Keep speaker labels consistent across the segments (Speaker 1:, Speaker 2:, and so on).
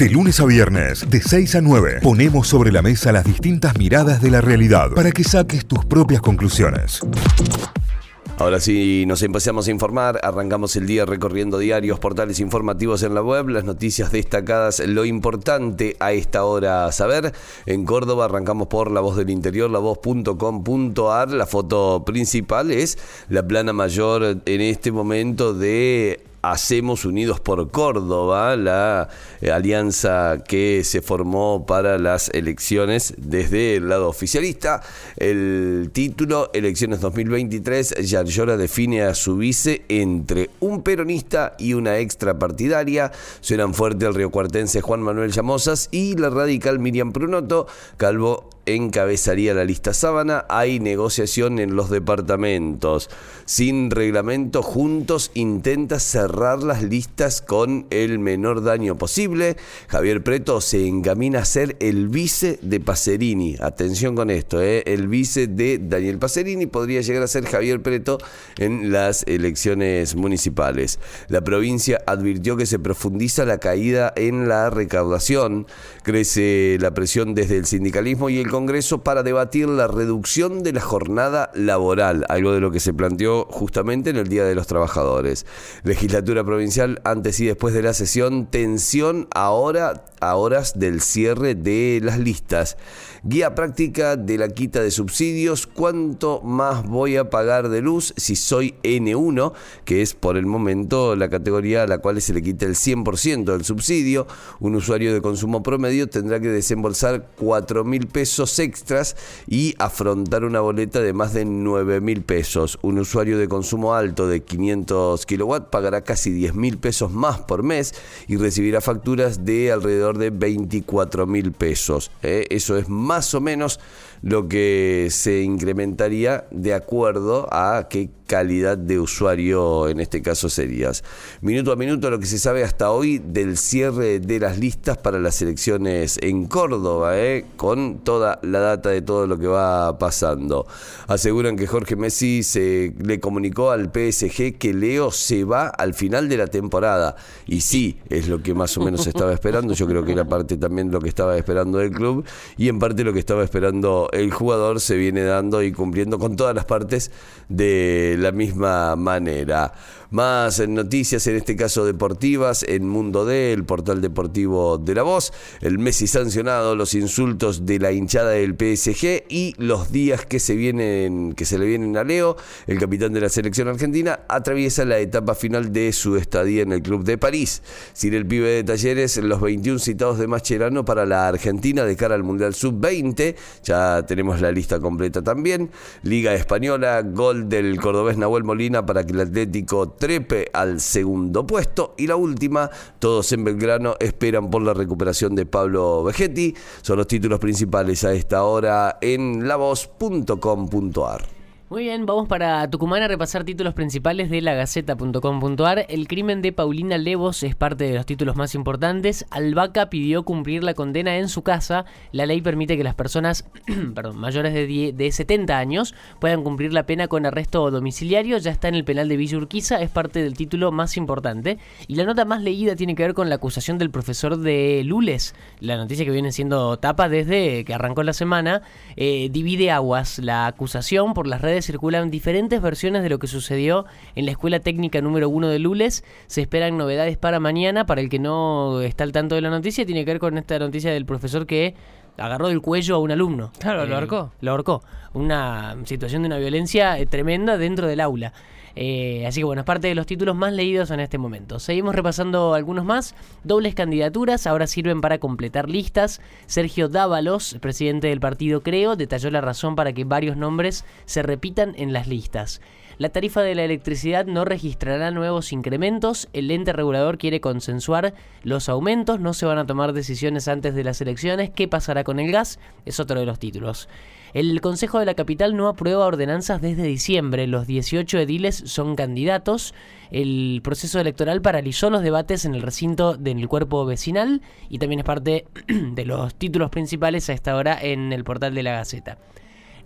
Speaker 1: De lunes a viernes, de 6 a 9, ponemos sobre la mesa las distintas miradas de la realidad para que saques tus propias conclusiones.
Speaker 2: Ahora sí, nos empezamos a informar, arrancamos el día recorriendo diarios, portales informativos en la web, las noticias destacadas, lo importante a esta hora saber. En Córdoba arrancamos por La Voz del Interior, lavoz.com.ar. La foto principal es la plana mayor en este momento de Hacemos Unidos por Córdoba, la eh, alianza que se formó para las elecciones desde el lado oficialista. El título, Elecciones 2023, Yarlora define a su vice entre un peronista y una extrapartidaria. Suenan fuerte el riocuartense Juan Manuel Llamosas y la radical Miriam Prunoto. Calvo encabezaría la lista sábana. Hay negociación en los departamentos. Sin reglamento, juntos intenta cerrar las listas con el menor daño posible. Javier Preto se encamina a ser el vice de Pacerini. Atención con esto, ¿eh? el vice de Daniel Pacerini podría llegar a ser Javier Preto en las elecciones municipales. La provincia advirtió que se profundiza la caída en la recaudación, crece la presión desde el sindicalismo y el Congreso para debatir la reducción de la jornada laboral, algo de lo que se planteó justamente en el Día de los Trabajadores. Legislatura provincial antes y después de la sesión, tensión ahora a horas del cierre de las listas. Guía práctica de la quita de subsidios. ¿Cuánto más voy a pagar de luz si soy N1, que es por el momento la categoría a la cual se le quita el 100% del subsidio? Un usuario de consumo promedio tendrá que desembolsar 4 mil pesos extras y afrontar una boleta de más de 9 mil pesos. Un usuario de consumo alto de 500 kilowatts pagará casi 10 mil pesos más por mes y recibirá facturas de alrededor de 24 mil pesos. ¿eh? Eso es más o menos lo que se incrementaría de acuerdo a qué calidad de usuario en este caso serías. Minuto a minuto lo que se sabe hasta hoy del cierre de las listas para las elecciones en Córdoba, ¿eh? con toda la data de todo lo que va pasando. Aseguran que Jorge Messi se le comunicó al PSG que Leo se va al final de la temporada. Y sí, es lo que más o menos estaba esperando. Yo creo que era parte también lo que estaba esperando el club y en parte lo que estaba esperando el jugador se viene dando y cumpliendo con todas las partes de la misma manera. Más noticias, en este caso deportivas, en Mundo D, el portal deportivo de La Voz, el Messi sancionado, los insultos de la hinchada del PSG y los días que se vienen, que se le vienen a Leo, el capitán de la selección argentina, atraviesa la etapa final de su estadía en el club de París. Sin el pibe de talleres, los 21 citados de Mascherano para la Argentina de cara al Mundial Sub-20, ya tenemos la lista completa también. Liga Española, gol del cordobés Nahuel Molina para que el Atlético trepe al segundo puesto. Y la última, todos en Belgrano esperan por la recuperación de Pablo Vegetti. Son los títulos principales a esta hora en lavoz.com.ar.
Speaker 3: Muy bien, vamos para Tucumán a repasar títulos principales de la Gaceta.com.ar. El crimen de Paulina Levos es parte de los títulos más importantes. Albaca pidió cumplir la condena en su casa. La ley permite que las personas perdón, mayores de, de 70 años puedan cumplir la pena con arresto domiciliario. Ya está en el penal de Villa Urquiza, es parte del título más importante. Y la nota más leída tiene que ver con la acusación del profesor de Lules. La noticia que viene siendo tapa desde que arrancó la semana. Eh, divide aguas la acusación por las redes circulan diferentes versiones de lo que sucedió en la Escuela Técnica número 1 de Lules. Se esperan novedades para mañana. Para el que no está al tanto de la noticia, tiene que ver con esta noticia del profesor que agarró del cuello a un alumno.
Speaker 4: Claro, lo eh, ahorcó.
Speaker 3: Lo ahorcó. Una situación de una violencia eh, tremenda dentro del aula. Eh, así que bueno, es parte de los títulos más leídos en este momento. Seguimos repasando algunos más. Dobles candidaturas ahora sirven para completar listas. Sergio Dávalos, presidente del partido Creo, detalló la razón para que varios nombres se repitan en las listas. La tarifa de la electricidad no registrará nuevos incrementos. El ente regulador quiere consensuar los aumentos. No se van a tomar decisiones antes de las elecciones. ¿Qué pasará con el gas? Es otro de los títulos. El Consejo de la Capital no aprueba ordenanzas desde diciembre. Los 18 ediles son candidatos. El proceso electoral paralizó los debates en el recinto del cuerpo vecinal y también es parte de los títulos principales a esta hora en el portal de la Gaceta.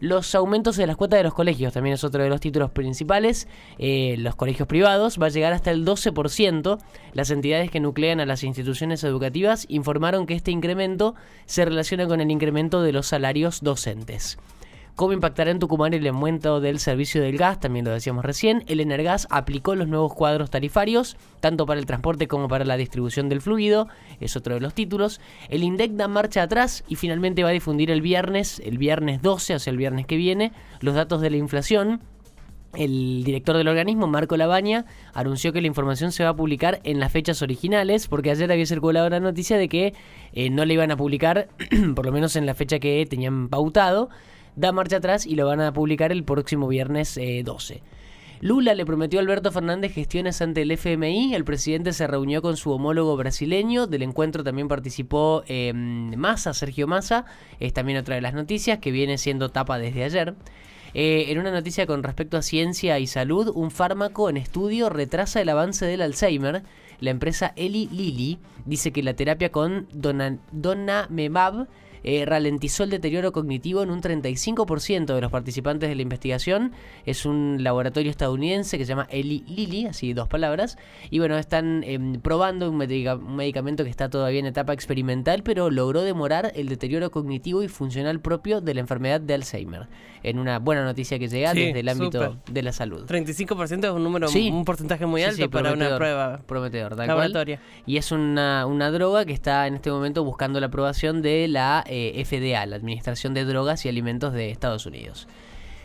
Speaker 3: Los aumentos de las cuotas de los colegios también es otro de los títulos principales. Eh, los colegios privados va a llegar hasta el 12%. Las entidades que nuclean a las instituciones educativas informaron que este incremento se relaciona con el incremento de los salarios docentes. ¿Cómo impactará en Tucumán el aumento del servicio del gas? También lo decíamos recién. El Energas aplicó los nuevos cuadros tarifarios, tanto para el transporte como para la distribución del fluido. Es otro de los títulos. El INDEC da marcha atrás y finalmente va a difundir el viernes, el viernes 12, o sea, el viernes que viene, los datos de la inflación. El director del organismo, Marco Labaña, anunció que la información se va a publicar en las fechas originales, porque ayer había circulado la noticia de que eh, no le iban a publicar, por lo menos en la fecha que tenían pautado da marcha atrás y lo van a publicar el próximo viernes 12. Eh, Lula le prometió a Alberto Fernández gestiones ante el FMI. El presidente se reunió con su homólogo brasileño. Del encuentro también participó eh, Massa, Sergio Massa. Es también otra de las noticias que viene siendo tapa desde ayer. Eh, en una noticia con respecto a ciencia y salud, un fármaco en estudio retrasa el avance del Alzheimer. La empresa Eli Lilly dice que la terapia con Donamemab eh, ralentizó el deterioro cognitivo en un 35% de los participantes de la investigación. Es un laboratorio estadounidense que se llama Eli Lilly, así dos palabras. Y bueno, están em, probando un, medicamento que está todavía en etapa experimental, pero logró demorar el deterioro cognitivo y funcional propio de la enfermedad de Alzheimer. En una buena noticia que llega desde el ámbito de la salud.
Speaker 4: 35% es un número, un porcentaje muy alto para una prueba
Speaker 3: prometedor, laboratoria. Y es una, una droga que está en este momento buscando la aprobación de la eh, FDA, la Administración de Drogas y Alimentos de Estados Unidos.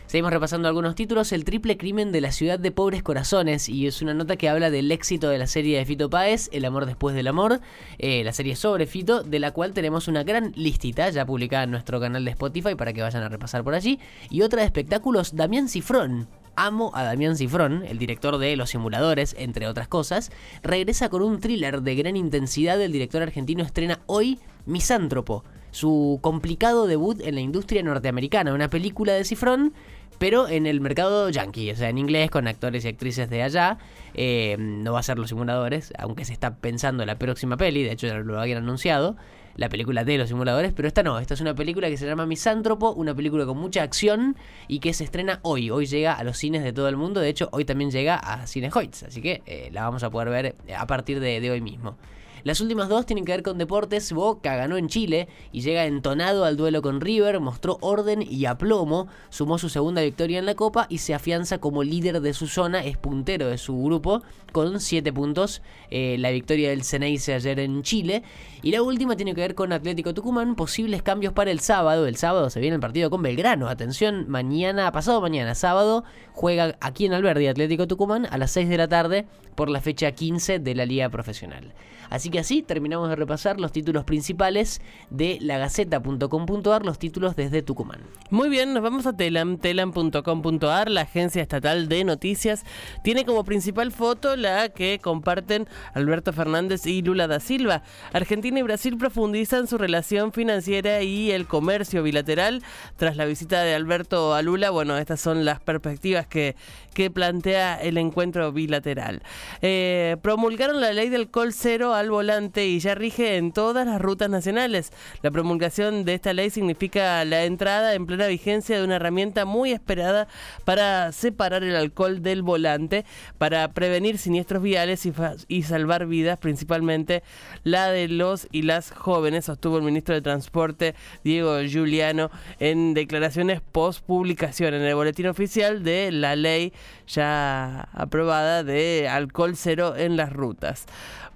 Speaker 3: Seguimos repasando algunos títulos. El triple crimen de la ciudad de pobres corazones. Y es una nota que habla del éxito de la serie de Fito Páez, El amor después del amor. Eh, la serie sobre Fito, de la cual tenemos una gran listita ya publicada en nuestro canal de Spotify para que vayan a repasar por allí. Y otra de espectáculos, Damián Cifrón. Amo a Damián Cifrón, el director de Los Simuladores, entre otras cosas, regresa con un thriller de gran intensidad. El director argentino estrena hoy Misántropo, su complicado debut en la industria norteamericana, una película de Cifrón, pero en el mercado yankee, o sea, en inglés, con actores y actrices de allá. Eh, no va a ser Los Simuladores, aunque se está pensando en la próxima peli, de hecho ya lo habían anunciado, la película de Los Simuladores, pero esta no, esta es una película que se llama Misántropo, una película con mucha acción y que se estrena hoy, hoy llega a los cines de todo el mundo, de hecho hoy también llega a Cines Hoyts, así que eh, la vamos a poder ver a partir de hoy mismo. Las últimas dos tienen que ver con deportes. Boca ganó en Chile y llega entonado al duelo con River, mostró orden y aplomo, sumó su segunda victoria en la Copa y se afianza como líder de su zona, es puntero de su grupo con 7 puntos. Eh, la victoria del Ceneice ayer en Chile. Y la última tiene que ver con Atlético Tucumán, posibles cambios para el sábado. El sábado se viene el partido con Belgrano. Atención, mañana, pasado mañana, sábado, juega aquí en Alberdi Atlético Tucumán a las 6 de la tarde por la fecha 15 de la Liga Profesional. Así que así terminamos de repasar los títulos principales de lagaceta.com.ar, los títulos desde Tucumán.
Speaker 4: Muy bien, nos vamos a Telam, telam.com.ar, la agencia estatal de noticias. Tiene como principal foto la que comparten Alberto Fernández y Lula da Silva. Argentina y Brasil profundizan su relación financiera y el comercio bilateral tras la visita de Alberto a Lula. Bueno, estas son las perspectivas que, que plantea el encuentro bilateral. Eh, promulgaron la ley del call cero al volante y ya rige en todas las rutas nacionales. La promulgación de esta ley significa la entrada en plena vigencia de una herramienta muy esperada para separar el alcohol del volante, para prevenir siniestros viales y, salvar vidas, principalmente la de los y las jóvenes, sostuvo el ministro de Transporte Diego Giuliano en declaraciones post publicación en el boletín oficial de la ley ya aprobada de alcohol cero en las rutas.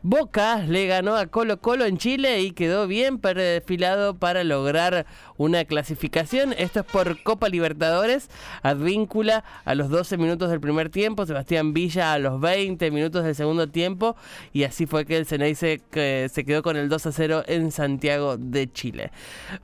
Speaker 4: Boca le ganó a Colo Colo en Chile y quedó bien perfilado para lograr una clasificación. Esto es por Copa Libertadores. Advíncula a los 12 minutos del primer tiempo, Sebastián Villa a los 20 minutos del segundo tiempo y así fue que el Ceneice se quedó con el 2 a 0 en Santiago de Chile.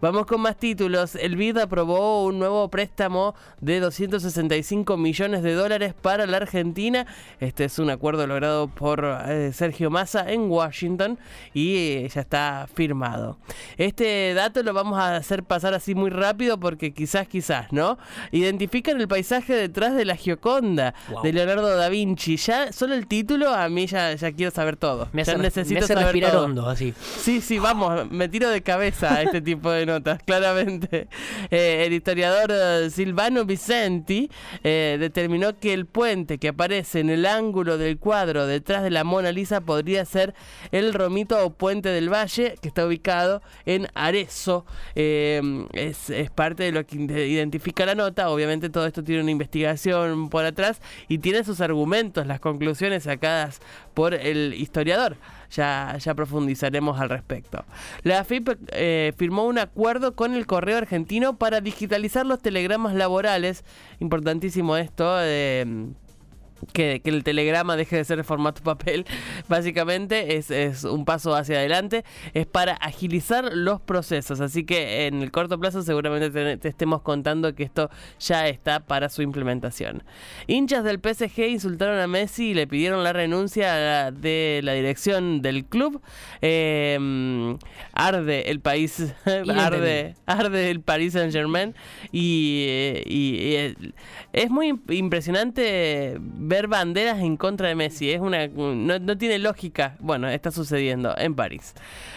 Speaker 4: Vamos con más títulos. El BID aprobó un nuevo préstamo de 265 millones de dólares para la Argentina. Este es un acuerdo logrado por eh, Sergio Massa en Washington y eh, ya está firmado. Este dato lo vamos a hacer pasar así muy rápido porque quizás, quizás, ¿no? Identifican el paisaje detrás de la Gioconda
Speaker 3: Wow.
Speaker 4: de Leonardo da Vinci. Ya solo el título a mí ya, ya quiero saber todo.
Speaker 3: Me
Speaker 4: ya
Speaker 3: hace,
Speaker 4: necesito
Speaker 3: me hace
Speaker 4: saber
Speaker 3: respirar
Speaker 4: todo.
Speaker 3: hondo, así.
Speaker 4: Sí, sí, vamos, me tiro de cabeza a este tipo de notas, claramente. Eh, el historiador eh, Silvano Vicenti eh, determinó que el puente que aparece en el ángulo del cuadro detrás de la Mona Lisa podría ser el Romito o Puente del Valle, que está ubicado en Arezzo. Eh, es, parte de lo que ide- identifica la nota. Obviamente todo esto tiene una investigación por atrás y tiene sus argumentos, las conclusiones sacadas por el historiador. Ya, ya profundizaremos al respecto. La AFIP eh, firmó un acuerdo con el correo argentino para digitalizar los telegramas laborales. Importantísimo esto. eh, que, que el telegrama deje de ser formato papel, básicamente es, es un paso hacia adelante, es para agilizar los procesos, así que en el corto plazo seguramente te, te estemos contando que esto ya está para su implementación. Hinchas del PSG insultaron a Messi y le pidieron la renuncia la- de la dirección del club. Eh, arde el país, arde, arde el Paris Saint Germain y, eh, y, y, es muy imp- impresionante ver banderas en contra de Messi. Es una no, no tiene lógica. Bueno, está sucediendo en París.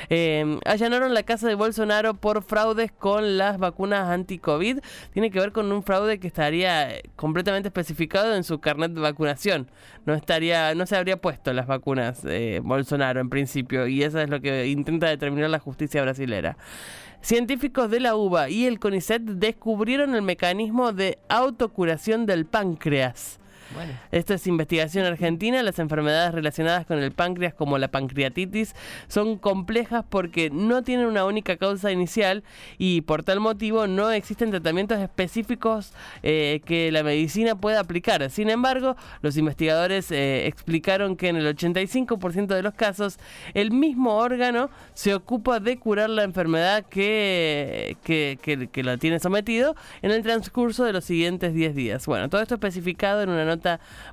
Speaker 4: Eh, allanaron la casa de Bolsonaro por fraudes con las vacunas anti-COVID. Tiene que ver con un fraude que estaría completamente especificado en su carnet de vacunación. No estaría, no se habría puesto las vacunas eh, Bolsonaro en principio. Y eso es lo que intenta determinar la justicia brasilera. Científicos de la UBA y el CONICET descubrieron el mecanismo de autocuración del páncreas.
Speaker 3: Bueno.
Speaker 4: Esto es investigación argentina. Las enfermedades relacionadas con el páncreas, como la pancreatitis, son complejas porque no tienen una única causa inicial y por tal motivo no existen tratamientos específicos eh, que la medicina pueda aplicar. Sin embargo, los investigadores eh, explicaron que en el 85% de los casos el mismo órgano se ocupa de curar la enfermedad que, que, que, que la tiene sometido en el transcurso de los siguientes 10 días. Bueno, todo esto especificado en una nota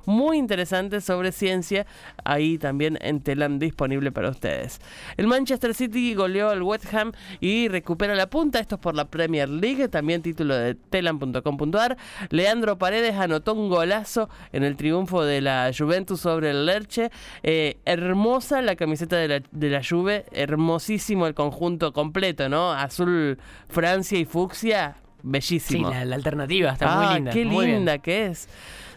Speaker 4: muy interesante sobre ciencia, ahí también en Telam disponible para ustedes. El Manchester City goleó al West Ham y recupera la punta, esto es por la Premier League, también título de telam.com.ar. Leandro Paredes anotó un golazo en el triunfo de la Juventus sobre el Lerche. Eh, hermosa la camiseta de la, de la Juve, hermosísimo el conjunto completo, ¿no? Azul, Francia y fucsia,
Speaker 3: Sí,
Speaker 4: bellísimo.
Speaker 3: la, la alternativa está
Speaker 4: Ah,
Speaker 3: muy linda.
Speaker 4: Qué
Speaker 3: muy bien.
Speaker 4: linda que es.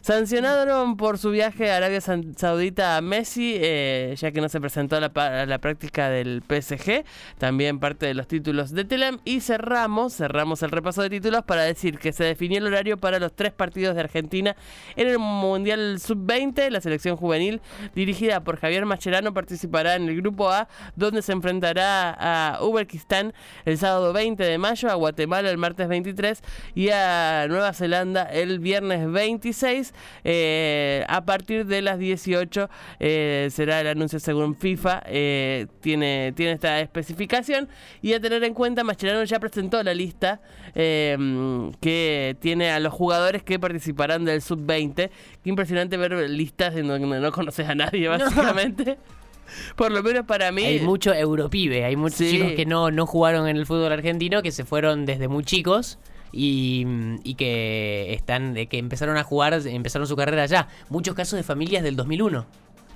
Speaker 4: Sancionaron por su viaje a Arabia Saudita a Messi, eh, ya que no se presentó a la, a la práctica del PSG. También parte de los títulos de Telam. Y cerramos, cerramos el repaso de títulos para decir que se definió el horario para los tres partidos de Argentina en el Mundial Sub-20. La selección juvenil, dirigida por Javier Mascherano, participará en el Grupo A, donde se enfrentará a Uzbekistán el sábado 20 de mayo, a Guatemala el martes 23 y a Nueva Zelanda el viernes 26. Eh, a partir de las 18 eh, será el anuncio según FIFA. eh, tiene, tiene esta especificación. Y a tener en cuenta, Mascherano ya presentó la lista que tiene a los jugadores que participarán del sub-20. Qué impresionante ver listas en donde no conoces a nadie, básicamente. Por lo menos para mí.
Speaker 3: Hay mucho europibe, hay muchos
Speaker 4: Sí.
Speaker 3: chicos que no, no jugaron en el fútbol argentino, que se fueron desde muy chicos y, y que están que empezaron a jugar, empezaron su carrera allá. Muchos casos de familias del 2001.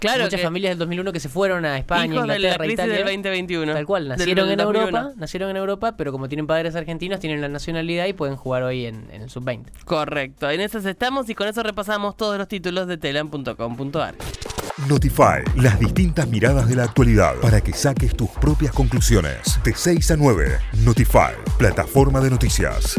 Speaker 4: Claro
Speaker 3: Muchas
Speaker 4: que-
Speaker 3: familias del 2001 que se fueron a España,
Speaker 4: Hijos de la
Speaker 3: Inglaterra,
Speaker 4: crisis
Speaker 3: Italia.
Speaker 4: del 2021.
Speaker 3: Tal cual, nacieron en
Speaker 4: 2001.
Speaker 3: Europa, nacieron en Europa, pero como tienen padres argentinos, tienen la nacionalidad y pueden jugar hoy en, en el sub-20.
Speaker 4: Correcto, en esas estamos y con eso repasamos todos los títulos de telam.com.ar.
Speaker 1: Notify, las distintas miradas de la actualidad para que saques tus propias conclusiones. De 6 a 9, Notify, plataforma de noticias.